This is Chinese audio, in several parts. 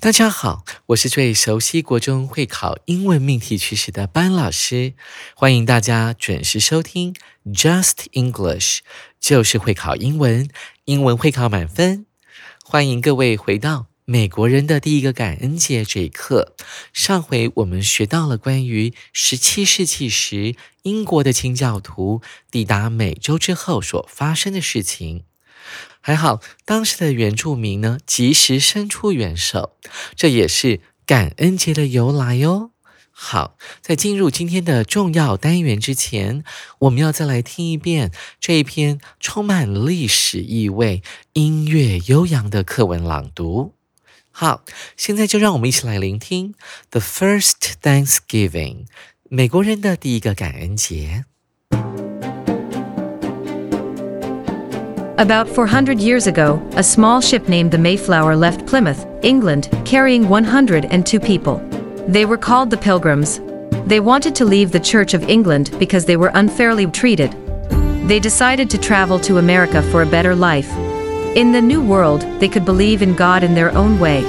大家好，我是最熟悉国中会考英文命题趋势的班老师，欢迎大家准时收听 Just English，就是会考英文，英文会考满分。欢迎各位回到美国人的第一个感恩节这一课。上回我们学到了关于十七世纪时英国的清教徒抵达美洲之后所发生的事情。还好，当时的原住民呢及时伸出援手，这也是感恩节的由来哟。好，在进入今天的重要单元之前，我们要再来听一遍这一篇充满历史意味、音乐悠扬的课文朗读。好，现在就让我们一起来聆听《The First Thanksgiving》美国人的第一个感恩节。About 400 years ago, a small ship named the Mayflower left Plymouth, England, carrying 102 people. They were called the Pilgrims. They wanted to leave the Church of England because they were unfairly treated. They decided to travel to America for a better life. In the New World, they could believe in God in their own way.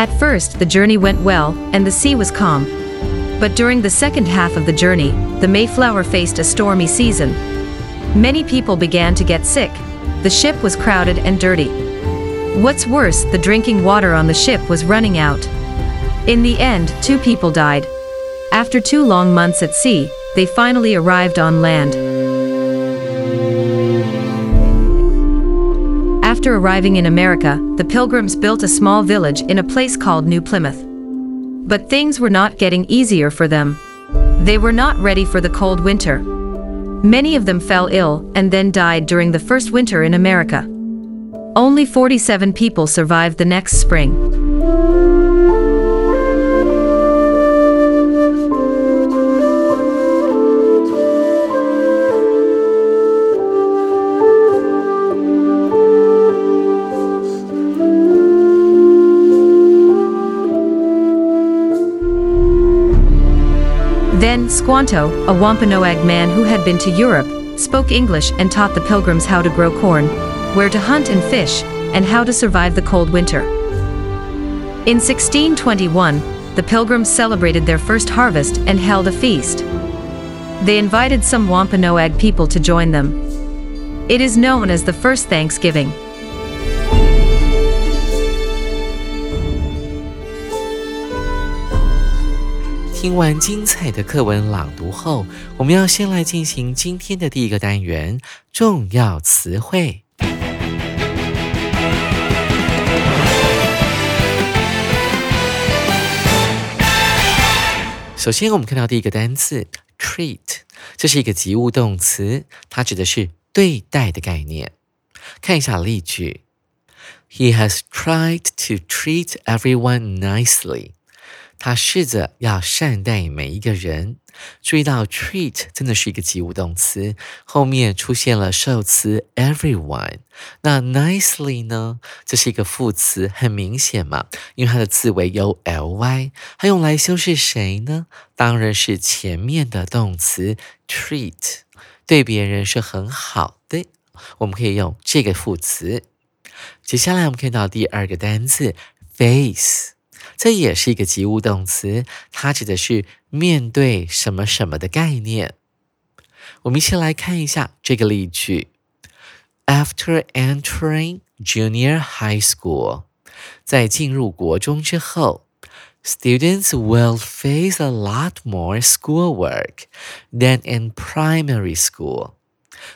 At first, the journey went well, and the sea was calm. But during the second half of the journey, the Mayflower faced a stormy season. Many people began to get sick. The ship was crowded and dirty. What's worse, the drinking water on the ship was running out. In the end, two people died. After two long months at sea, they finally arrived on land. After arriving in America, the Pilgrims built a small village in a place called New Plymouth. But things were not getting easier for them. They were not ready for the cold winter. Many of them fell ill and then died during the first winter in America. Only 47 people survived the next spring. Then Squanto, a Wampanoag man who had been to Europe, spoke English and taught the pilgrims how to grow corn, where to hunt and fish, and how to survive the cold winter. In 1621, the pilgrims celebrated their first harvest and held a feast. They invited some Wampanoag people to join them. It is known as the first Thanksgiving. 听完精彩的课文朗读后，我们要先来进行今天的第一个单元——重要词汇。首先，我们看到第一个单词 “treat”，这是一个及物动词，它指的是对待的概念。看一下例句：He has tried to treat everyone nicely. 他试着要善待每一个人。注意到 treat 真的是一个及物动词，后面出现了受词 everyone。那 nicely 呢？这是一个副词，很明显嘛，因为它的字尾有 ly，它用来修饰谁呢？当然是前面的动词 treat，对别人是很好的。我们可以用这个副词。接下来我们看到第二个单词 face。这也是一个及物动词，它指的是面对什么什么的概念。我们一起来看一下这个例句：After entering junior high school，在进入国中之后，students will face a lot more schoolwork than in primary school。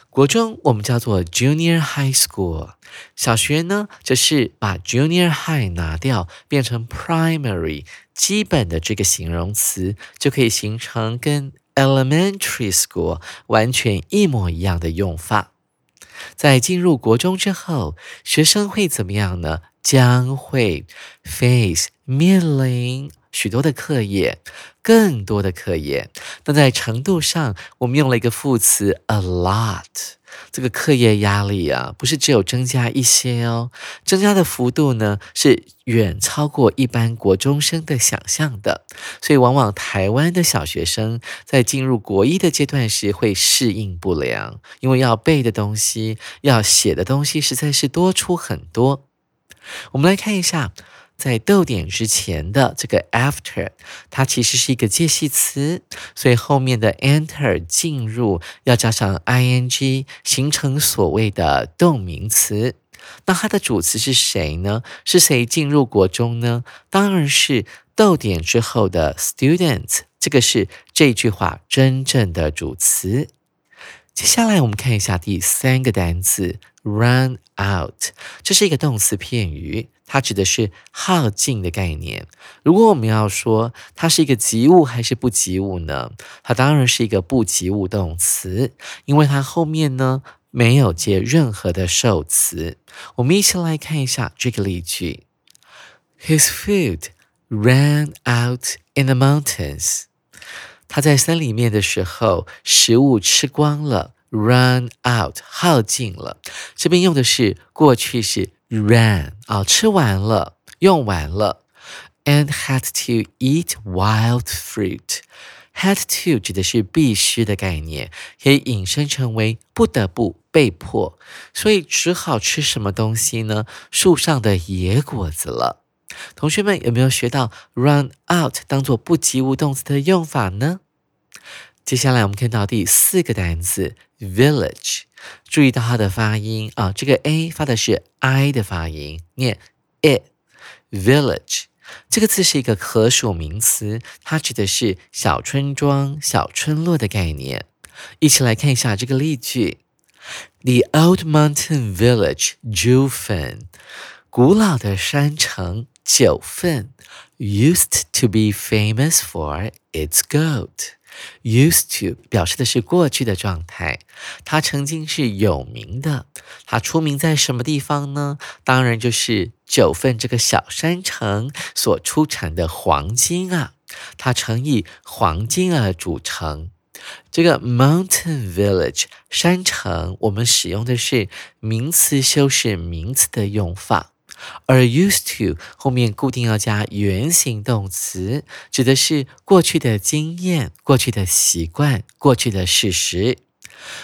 国中我们叫做 junior high school，小学呢就是把 junior high 拿掉，变成 primary 基本的这个形容词，就可以形成跟 elementary school 完全一模一样的用法。在进入国中之后，学生会怎么样呢？将会 face 面临许多的课业，更多的课业。那在程度上，我们用了一个副词 a lot。这个课业压力啊，不是只有增加一些哦，增加的幅度呢是远超过一般国中生的想象的。所以，往往台湾的小学生在进入国一的阶段时会适应不良，因为要背的东西、要写的东西实在是多出很多。我们来看一下。在逗点之前的这个 after，它其实是一个介系词，所以后面的 enter 进入要加上 ing，形成所谓的动名词。那它的主词是谁呢？是谁进入国中呢？当然是逗点之后的 students，这个是这句话真正的主词。接下来我们看一下第三个单词 run out，这是一个动词片语。它指的是耗尽的概念。如果我们要说它是一个及物还是不及物呢？它当然是一个不及物动词，因为它后面呢没有接任何的受词。我们一起来看一下这个例句：His food ran out in the mountains。他在森林里面的时候，食物吃光了，run out 耗尽了。这边用的是过去式。ran 啊，吃完了，用完了，and had to eat wild fruit。had to 指的是必须的概念，可以引申成为不得不、被迫，所以只好吃什么东西呢？树上的野果子了。同学们有没有学到 run out 当做不及物动词的用法呢？接下来我们看到第四个单词 village。注意到它的发音啊，这个 a 发的是 i 的发音，念 it village 这个字是一个可数名词，它指的是小村庄、小村落的概念。一起来看一下这个例句：The old mountain village Jufen，，古老的山城九份，used to be famous for its goat。Used to 表示的是过去的状态，它曾经是有名的。它出名在什么地方呢？当然就是九份这个小山城所出产的黄金啊。它曾以黄金而著称。这个 mountain village 山城，我们使用的是名词修饰名词的用法。而 used to 后面固定要加原形动词，指的是过去的经验、过去的习惯、过去的事实。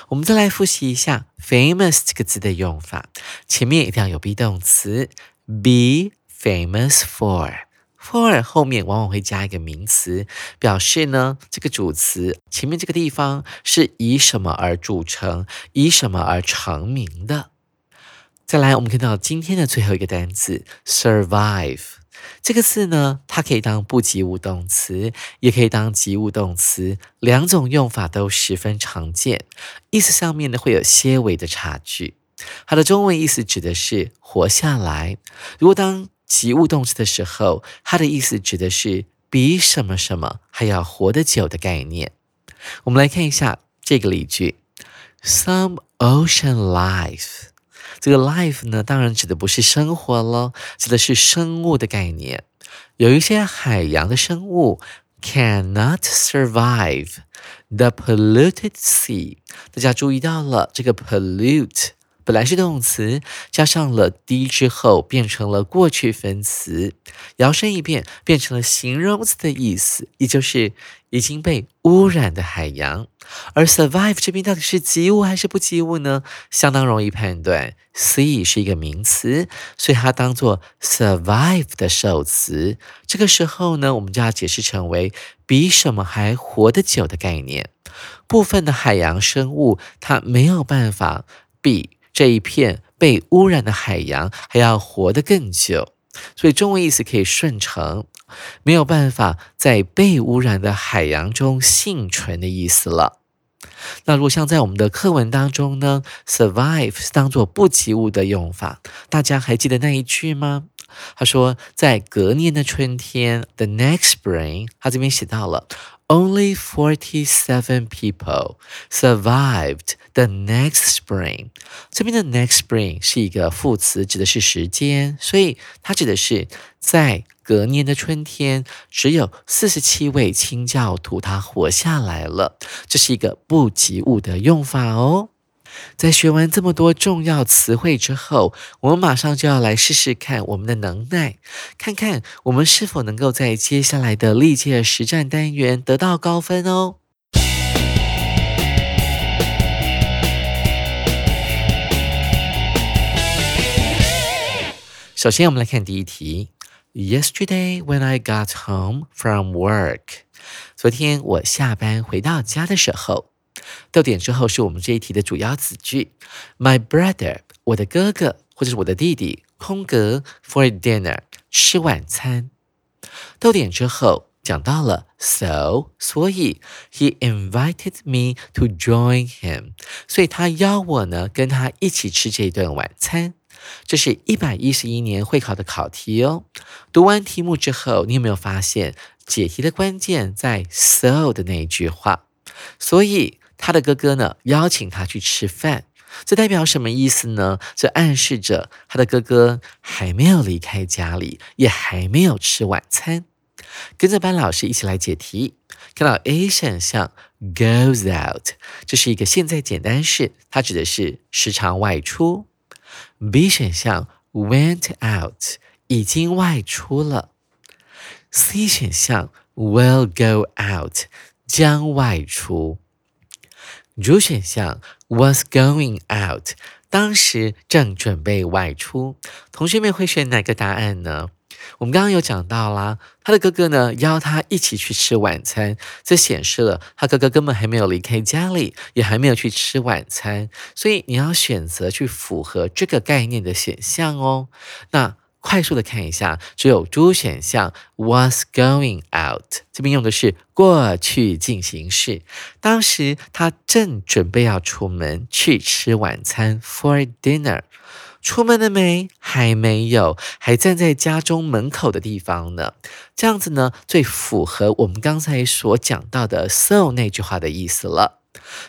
我们再来复习一下 famous 这个字的用法，前面一定要有 be 动词，be famous for。for 后面往往会加一个名词，表示呢这个主词前面这个地方是以什么而著称，以什么而成名的。再来，我们看到今天的最后一个单词 survive 这个字呢，它可以当不及物动词，也可以当及物动词，两种用法都十分常见，意思上面呢会有些微的差距。它的中文意思指的是活下来。如果当及物动词的时候，它的意思指的是比什么什么还要活得久的概念。我们来看一下这个例句：Some ocean life。这个 life 呢，当然指的不是生活了，指的是生物的概念。有一些海洋的生物 cannot survive the polluted sea。大家注意到了，这个 pollute 本来是动词，加上了 d 之后变成了过去分词，摇身一变变成了形容词的意思，也就是已经被污染的海洋。而 survive 这边到底是及物还是不及物呢？相当容易判断，see 是一个名词，所以它当做 survive 的受词。这个时候呢，我们就要解释成为比什么还活得久的概念。部分的海洋生物它没有办法比这一片被污染的海洋还要活得更久，所以中文意思可以顺成。没有办法在被污染的海洋中幸存的意思了。那如果像在我们的课文当中呢，survive 是当做不及物的用法，大家还记得那一句吗？他说，在隔年的春天，the next spring，他这边写到了 only forty-seven people survived the next spring。这边的 next spring 是一个副词，指的是时间，所以它指的是在隔年的春天，只有四十七位清教徒他活下来了。这是一个不及物的用法哦。在学完这么多重要词汇之后，我们马上就要来试试看我们的能耐，看看我们是否能够在接下来的历届实战单元得到高分哦。首先，我们来看第一题。Yesterday, when I got home from work，昨天我下班回到家的时候。逗点之后是我们这一题的主要子句。My brother，我的哥哥或者是我的弟弟，空格 for dinner，吃晚餐。逗点之后讲到了 so，所以 he invited me to join him，所以他邀我呢跟他一起吃这一顿晚餐。这是一百一十一年会考的考题哦。读完题目之后，你有没有发现解题的关键在 so 的那一句话？所以。他的哥哥呢，邀请他去吃饭，这代表什么意思呢？这暗示着他的哥哥还没有离开家里，也还没有吃晚餐。跟着班老师一起来解题。看到 A 选项 goes out，这是一个现在简单式，它指的是时常外出。B 选项 went out，已经外出了。C 选项 will go out，将外出。主选项 was going out，当时正准备外出。同学们会选哪个答案呢？我们刚刚有讲到啦，他的哥哥呢邀他一起去吃晚餐，这显示了他哥哥根本还没有离开家里，也还没有去吃晚餐，所以你要选择去符合这个概念的选项哦。那。快速的看一下，只有 D 选项 What's going out，这边用的是过去进行式，当时他正准备要出门去吃晚餐 for dinner，出门了没？还没有，还站在家中门口的地方呢。这样子呢，最符合我们刚才所讲到的 so 那句话的意思了。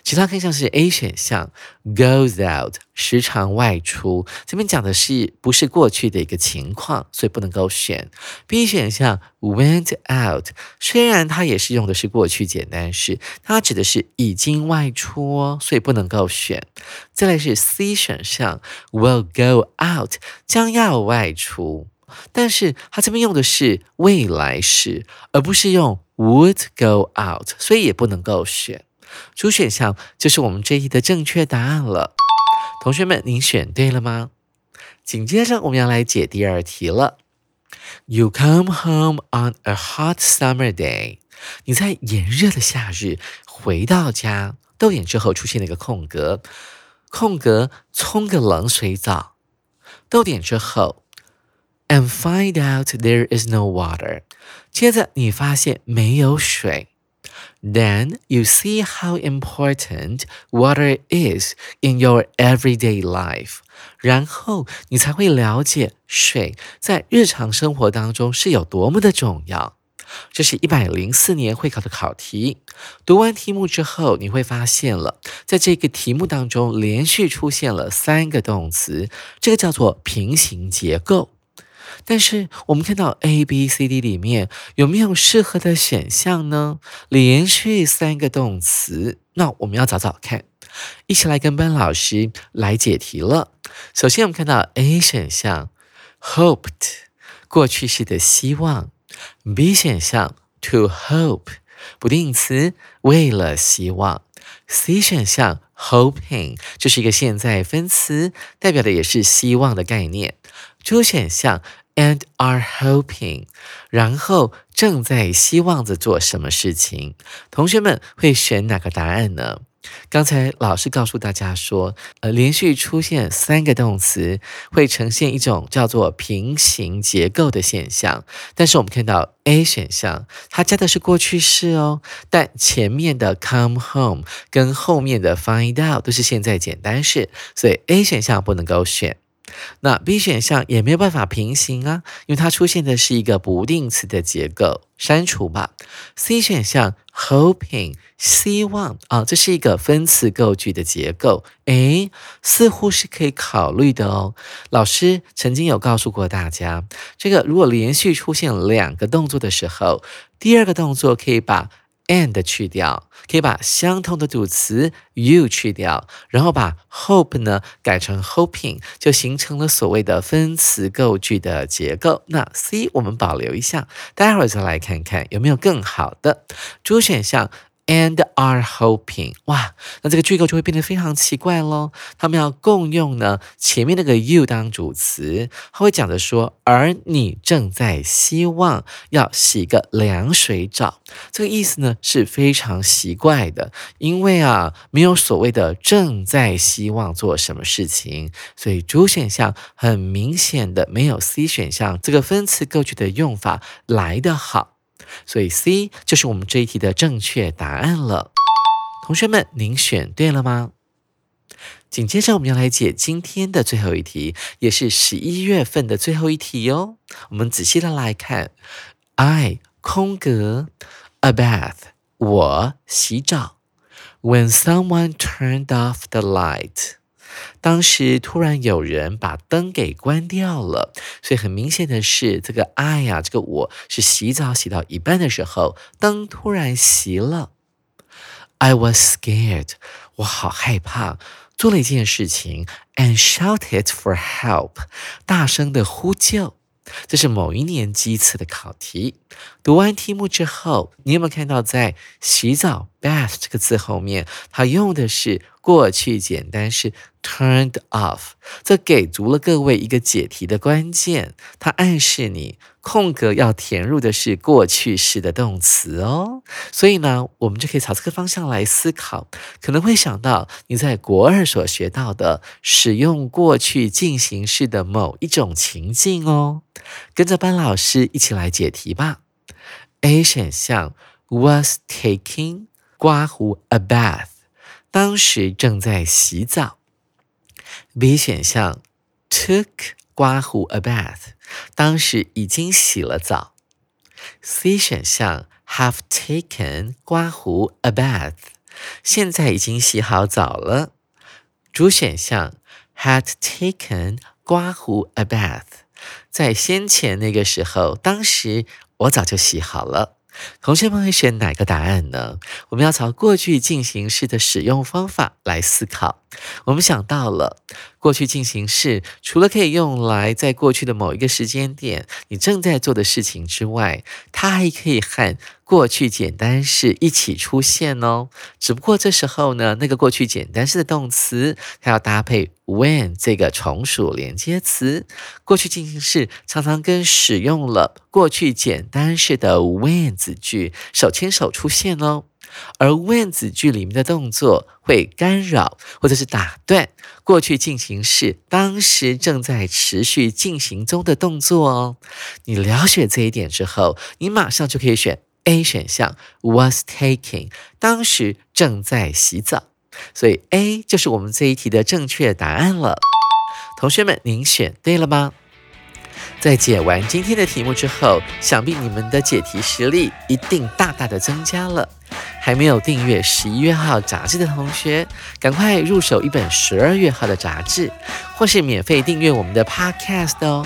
其他看项是 A 选项，goes out 时常外出，这边讲的是不是过去的一个情况，所以不能够选。B 选项 went out，虽然它也是用的是过去简单式，它指的是已经外出哦，所以不能够选。再来是 C 选项，will go out 将要外出，但是它这边用的是未来式，而不是用 would go out，所以也不能够选。主选项就是我们这一的正确答案了，同学们，您选对了吗？紧接着我们要来解第二题了。You come home on a hot summer day，你在炎热的夏日回到家，逗点之后出现了一个空格，空格冲个冷水澡，逗点之后，and find out there is no water，接着你发现没有水。Then you see how important water is in your everyday life。然后你才会了解水在日常生活当中是有多么的重要。这是一百零四年会考的考题。读完题目之后，你会发现了，在这个题目当中连续出现了三个动词，这个叫做平行结构。但是我们看到 A、B、C、D 里面有没有适合的选项呢？连续三个动词，那我们要找找看。一起来跟班老师来解题了。首先我们看到 A 选项，hoped 过去式的希望；B 选项 to hope 不定词为了希望；C 选项 hoping 就是一个现在分词，代表的也是希望的概念。D 选项。And are hoping，然后正在希望着做什么事情？同学们会选哪个答案呢？刚才老师告诉大家说，呃，连续出现三个动词会呈现一种叫做平行结构的现象。但是我们看到 A 选项，它加的是过去式哦，但前面的 come home 跟后面的 find out 都是现在简单式，所以 A 选项不能够选。那 B 选项也没有办法平行啊，因为它出现的是一个不定词的结构，删除吧。C 选项 hoping 希望啊，这是一个分词构句的结构，诶，似乎是可以考虑的哦。老师曾经有告诉过大家，这个如果连续出现两个动作的时候，第二个动作可以把 and 去掉，可以把相同的主词 you 去掉，然后把 hope 呢改成 hoping，就形成了所谓的分词构句的结构。那 C 我们保留一下，待会儿再来看看有没有更好的。主选项。And are hoping，哇，那这个句构就会变得非常奇怪喽。他们要共用呢，前面那个 you 当主词，他会讲的说，而你正在希望要洗个凉水澡，这个意思呢是非常奇怪的，因为啊，没有所谓的正在希望做什么事情，所以主选项很明显的没有 C 选项这个分词构句的用法来得好。所以 C 就是我们这一题的正确答案了。同学们，您选对了吗？紧接着我们要来解今天的最后一题，也是十一月份的最后一题哟。我们仔细的来看：I 空格 a bath 我洗澡。When someone turned off the light。当时突然有人把灯给关掉了，所以很明显的是，这个 I 呀，这个我是洗澡洗到一半的时候，灯突然熄了。I was scared，我好害怕，做了一件事情，and shouted for help，大声的呼救。这是某一年机次的考题。读完题目之后，你有没有看到在洗澡 bath 这个字后面，它用的是过去简单式 turned off？这给足了各位一个解题的关键，它暗示你。空格要填入的是过去式的动词哦，所以呢，我们就可以朝这个方向来思考，可能会想到你在国二所学到的使用过去进行式的某一种情境哦。跟着班老师一起来解题吧。A 选项 was taking 刮胡 a bath，当时正在洗澡。B 选项 took 刮胡 a bath。当时已经洗了澡。C 选项 have taken 刮胡 a bath，现在已经洗好澡了。主选项 had taken 刮胡 a bath，在先前那个时候，当时我早就洗好了。同学们会选哪个答案呢？我们要朝过去进行式的使用方法来思考。我们想到了过去进行式，除了可以用来在过去的某一个时间点你正在做的事情之外，它还可以和过去简单式一起出现哦。只不过这时候呢，那个过去简单式的动词它要搭配 when 这个从属连接词。过去进行式常常跟使用了过去简单式的 when 子句手牵手出现哦。而 when 子句里面的动作会干扰或者是打断过去进行式当时正在持续进行中的动作哦。你了解这一点之后，你马上就可以选 A 选项 was taking，当时正在洗澡。所以 A 就是我们这一题的正确答案了。同学们，您选对了吗？在解完今天的题目之后，想必你们的解题实力一定大大的增加了。还没有订阅十一月号杂志的同学，赶快入手一本十二月号的杂志，或是免费订阅我们的 Podcast 哦。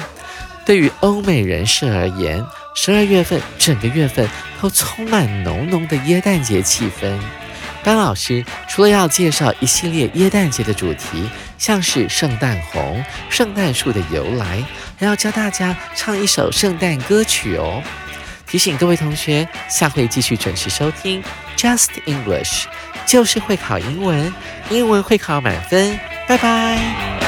对于欧美人士而言，十二月份整个月份都充满浓浓的耶诞节气氛。班老师除了要介绍一系列耶诞节的主题，像是圣诞红、圣诞树的由来，还要教大家唱一首圣诞歌曲哦。提醒各位同学，下回继续准时收听 Just English，就是会考英文，英文会考满分。拜拜。